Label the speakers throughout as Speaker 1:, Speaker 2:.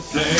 Speaker 1: play.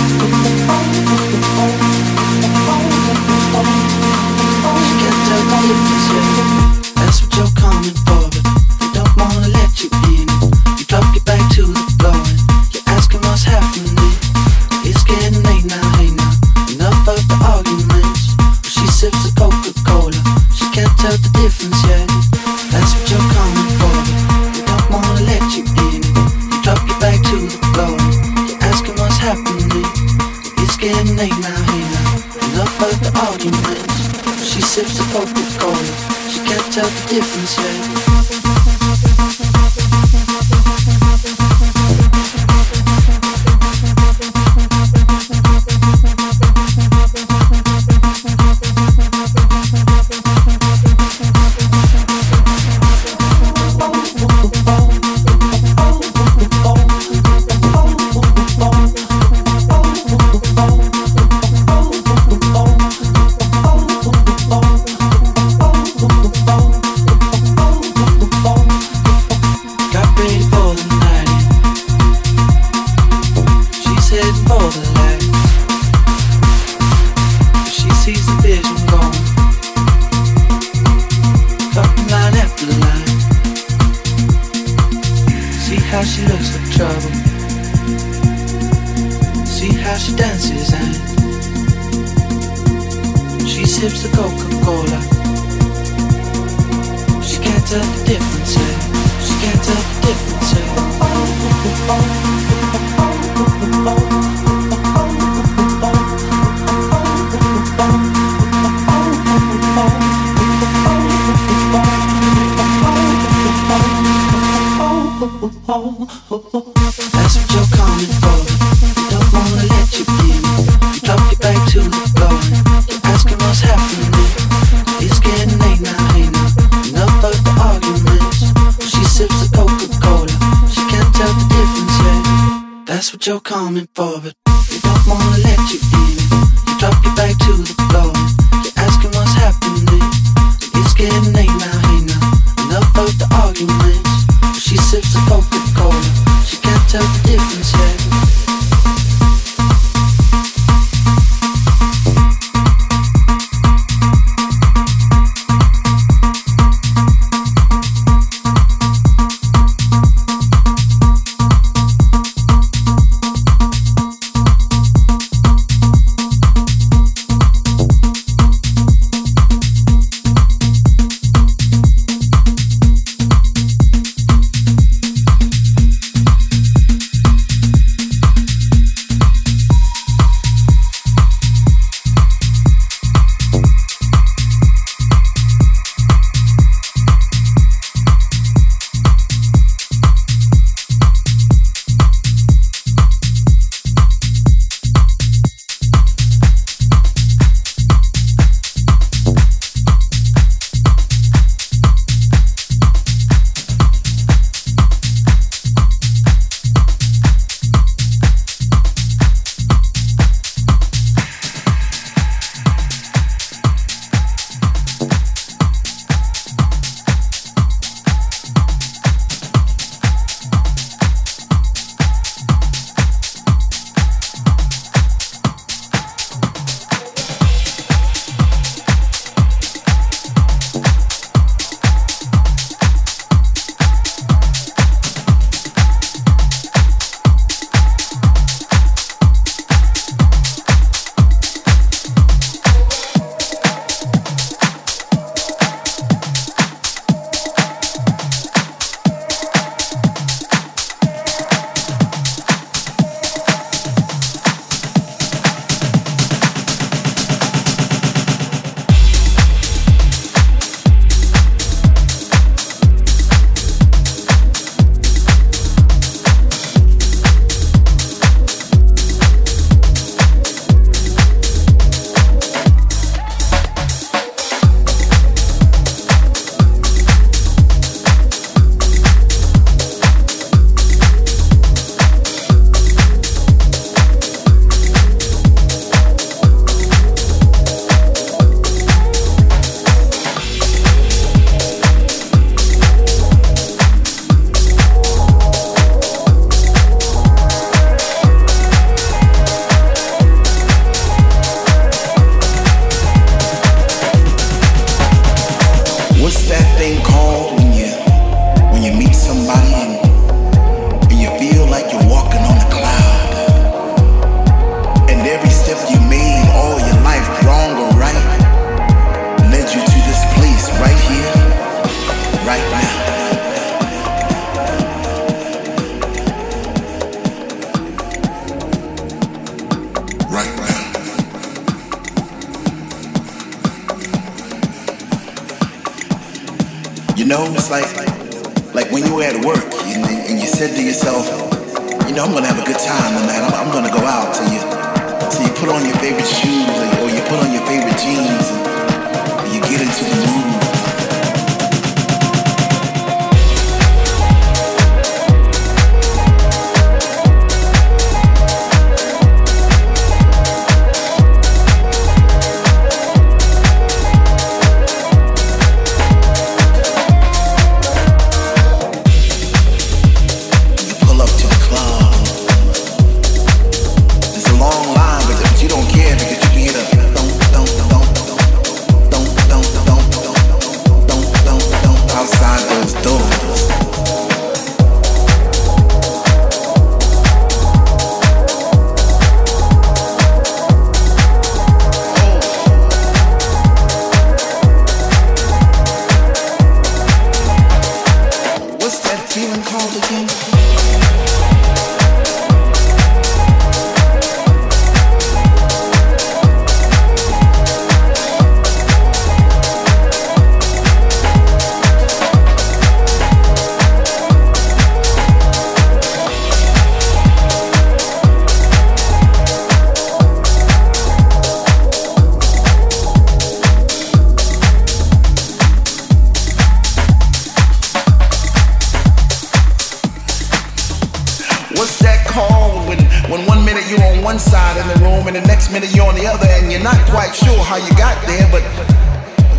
Speaker 2: other, and you're not quite sure how you got there, but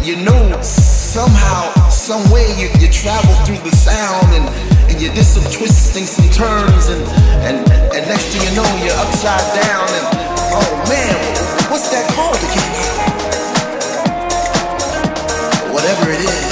Speaker 2: you know somehow, some way you, you travel through the sound and, and you did some twisting, some turns, and, and, and next thing you know, you're upside down, and oh man, what's that called again? Whatever it is.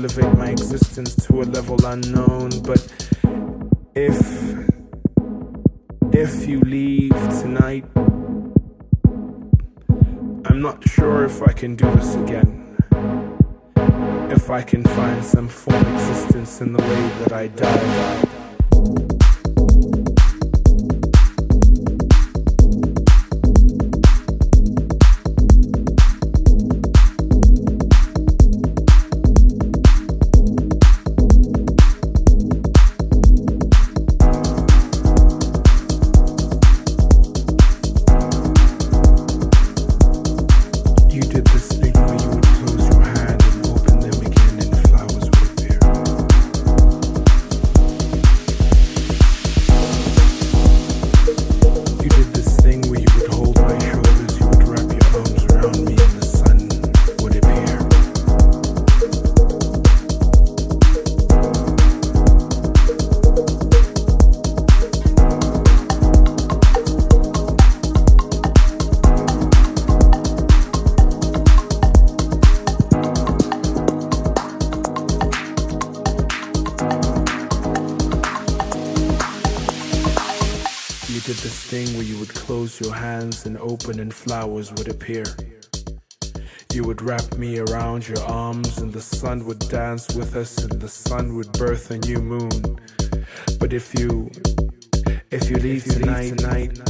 Speaker 3: elevate my existence to a level unknown. But if if you leave tonight, I'm not sure if I can do this again. If I can find some form of existence in the way that I died. Open and flowers would appear. You would wrap me around your arms, and the sun would dance with us, and the sun would birth a new moon. But if you, if you leave tonight, tonight,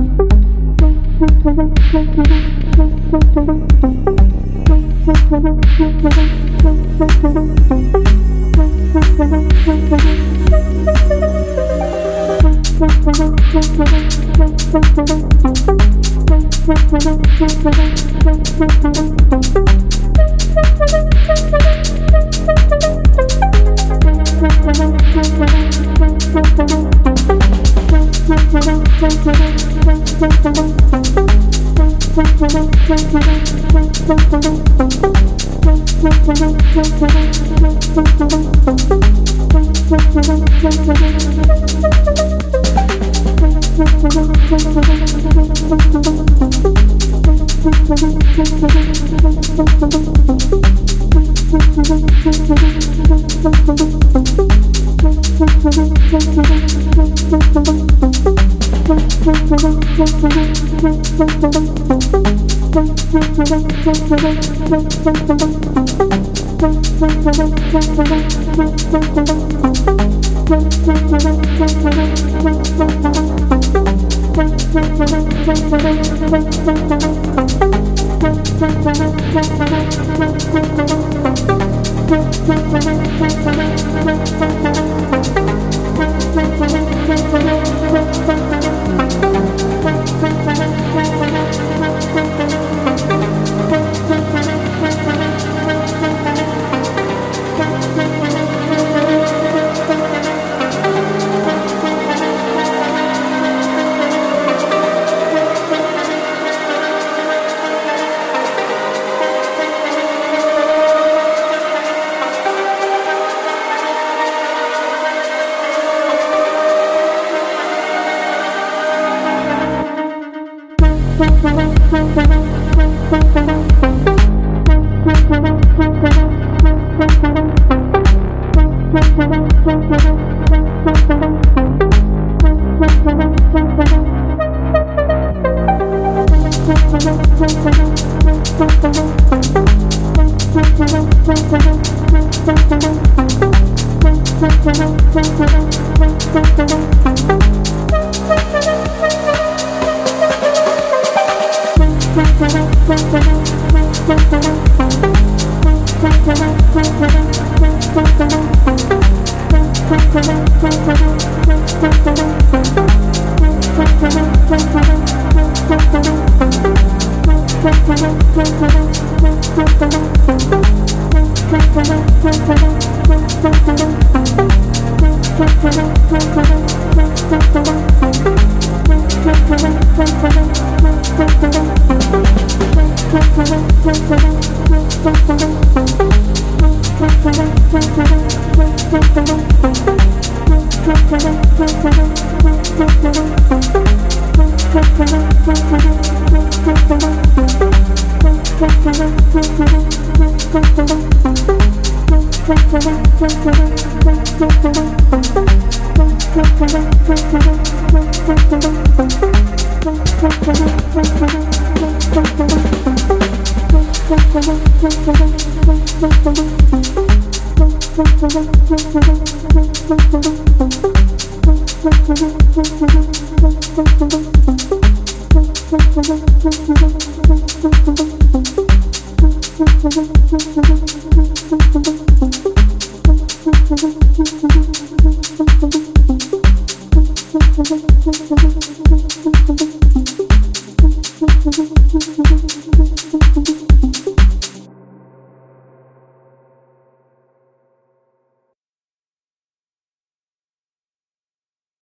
Speaker 3: Thank you.